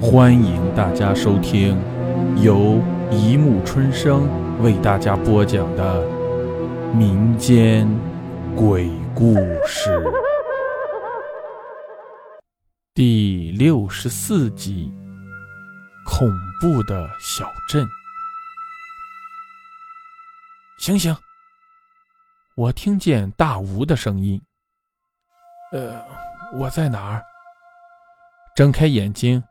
欢迎大家收听由一木春生为大家播讲的民间鬼故事第六十四集：恐怖的小镇。醒醒！我听见大吴的声音。呃，我在哪儿？睁开眼睛，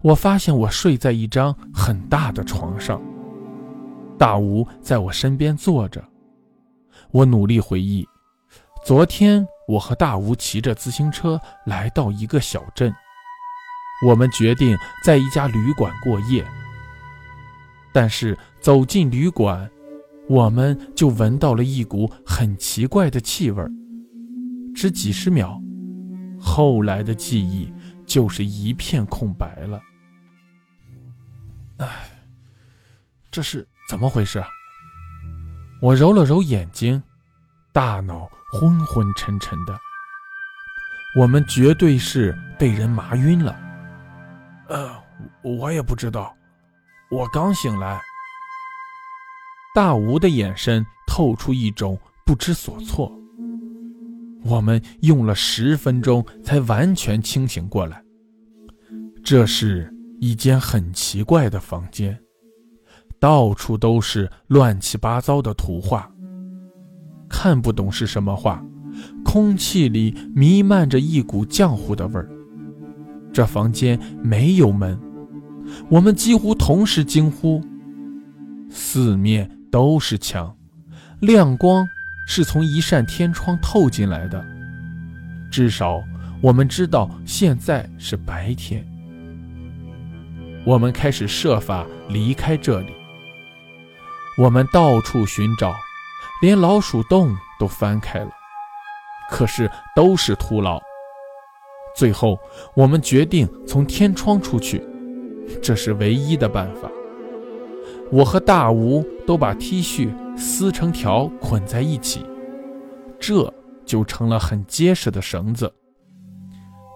我发现我睡在一张很大的床上。大吴在我身边坐着。我努力回忆，昨天我和大吴骑着自行车来到一个小镇，我们决定在一家旅馆过夜。但是走进旅馆，我们就闻到了一股很奇怪的气味。只几十秒，后来的记忆就是一片空白了。唉，这是怎么回事？我揉了揉眼睛，大脑昏昏沉沉的。我们绝对是被人麻晕了。呃，我也不知道，我刚醒来。大吴的眼神透出一种不知所措。我们用了十分钟才完全清醒过来。这是一间很奇怪的房间，到处都是乱七八糟的图画，看不懂是什么画。空气里弥漫着一股浆糊的味儿。这房间没有门，我们几乎同时惊呼。四面都是墙，亮光。是从一扇天窗透进来的，至少我们知道现在是白天。我们开始设法离开这里。我们到处寻找，连老鼠洞都翻开了，可是都是徒劳。最后，我们决定从天窗出去，这是唯一的办法。我和大吴都把 T 恤撕成条捆在一起，这就成了很结实的绳子。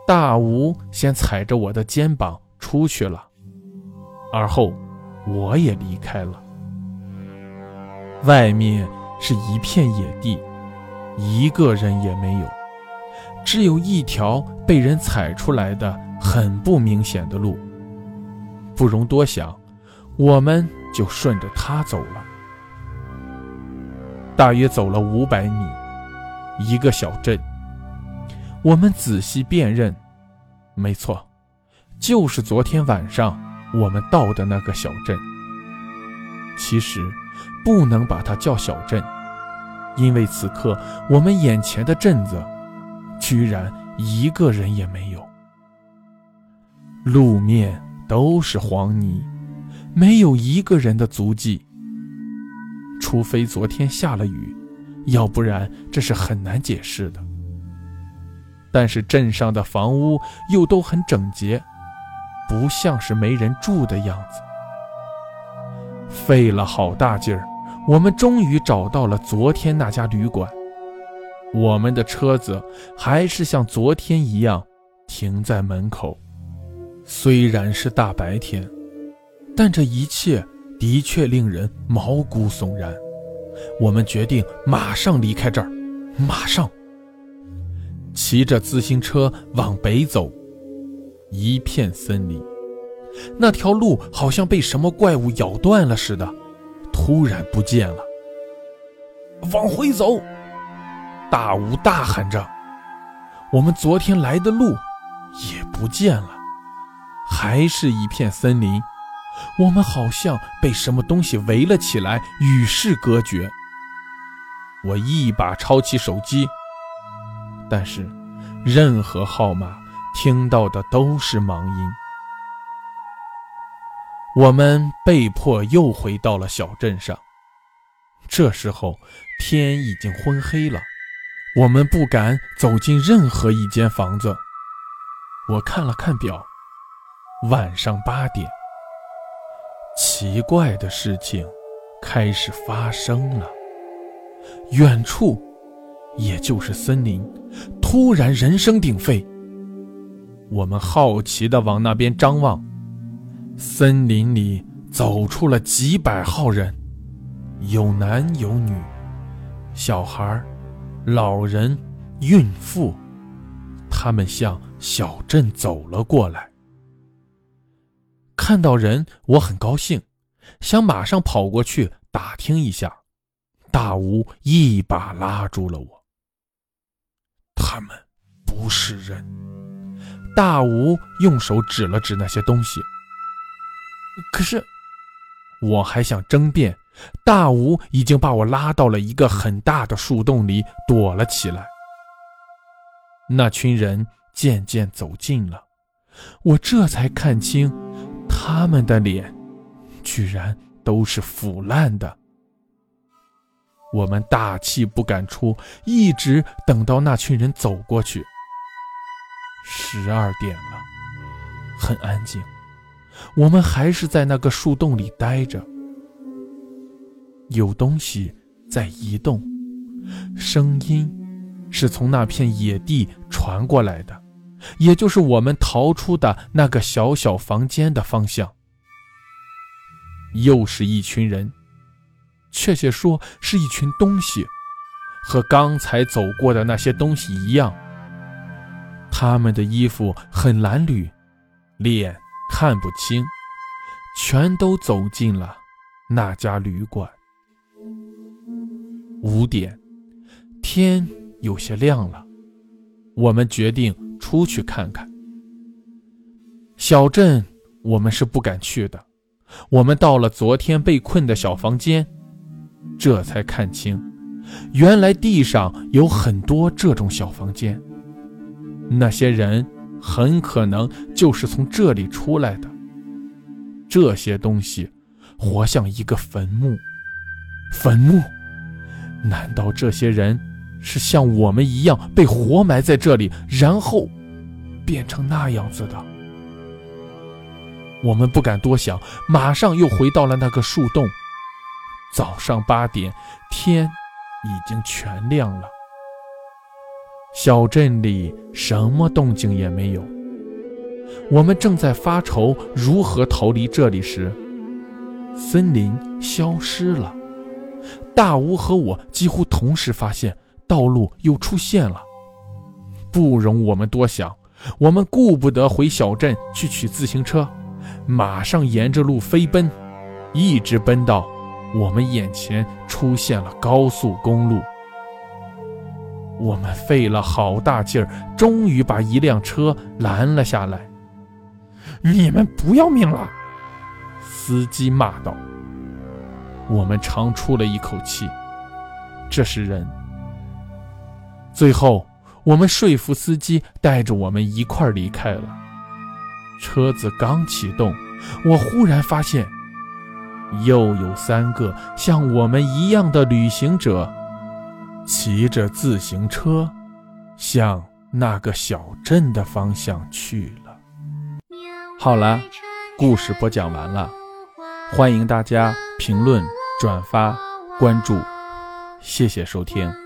大吴先踩着我的肩膀出去了，而后我也离开了。外面是一片野地，一个人也没有，只有一条被人踩出来的很不明显的路。不容多想，我们。就顺着他走了，大约走了五百米，一个小镇。我们仔细辨认，没错，就是昨天晚上我们到的那个小镇。其实不能把它叫小镇，因为此刻我们眼前的镇子，居然一个人也没有，路面都是黄泥。没有一个人的足迹，除非昨天下了雨，要不然这是很难解释的。但是镇上的房屋又都很整洁，不像是没人住的样子。费了好大劲儿，我们终于找到了昨天那家旅馆。我们的车子还是像昨天一样停在门口，虽然是大白天。但这一切的确令人毛骨悚然。我们决定马上离开这儿，马上。骑着自行车往北走，一片森林，那条路好像被什么怪物咬断了似的，突然不见了。往回走！大吴大喊着：“我们昨天来的路也不见了，还是一片森林。”我们好像被什么东西围了起来，与世隔绝。我一把抄起手机，但是任何号码听到的都是忙音。我们被迫又回到了小镇上。这时候天已经昏黑了，我们不敢走进任何一间房子。我看了看表，晚上八点。奇怪的事情开始发生了。远处，也就是森林，突然人声鼎沸。我们好奇地往那边张望，森林里走出了几百号人，有男有女，小孩、老人、孕妇，他们向小镇走了过来。看到人，我很高兴，想马上跑过去打听一下。大吴一把拉住了我。他们不是人。大吴用手指了指那些东西。可是，我还想争辩，大吴已经把我拉到了一个很大的树洞里躲了起来。那群人渐渐走近了，我这才看清，他们的脸，居然都是腐烂的。我们大气不敢出，一直等到那群人走过去。十二点了，很安静。我们还是在那个树洞里待着。有东西在移动，声音是从那片野地传过来的，也就是我们逃出的那个小小房间的方向。又是一群人，确切说是一群东西，和刚才走过的那些东西一样。他们的衣服很褴褛，脸。看不清，全都走进了那家旅馆。五点，天有些亮了，我们决定出去看看。小镇我们是不敢去的。我们到了昨天被困的小房间，这才看清，原来地上有很多这种小房间。那些人。很可能就是从这里出来的。这些东西活像一个坟墓，坟墓？难道这些人是像我们一样被活埋在这里，然后变成那样子的？我们不敢多想，马上又回到了那个树洞。早上八点，天已经全亮了。小镇里什么动静也没有。我们正在发愁如何逃离这里时，森林消失了。大吴和我几乎同时发现道路又出现了。不容我们多想，我们顾不得回小镇去取自行车，马上沿着路飞奔，一直奔到我们眼前出现了高速公路。我们费了好大劲儿，终于把一辆车拦了下来。你们不要命了！司机骂道。我们长出了一口气。这是人。最后，我们说服司机带着我们一块儿离开了。车子刚启动，我忽然发现，又有三个像我们一样的旅行者。骑着自行车，向那个小镇的方向去了。好了，故事播讲完了，欢迎大家评论、转发、关注，谢谢收听。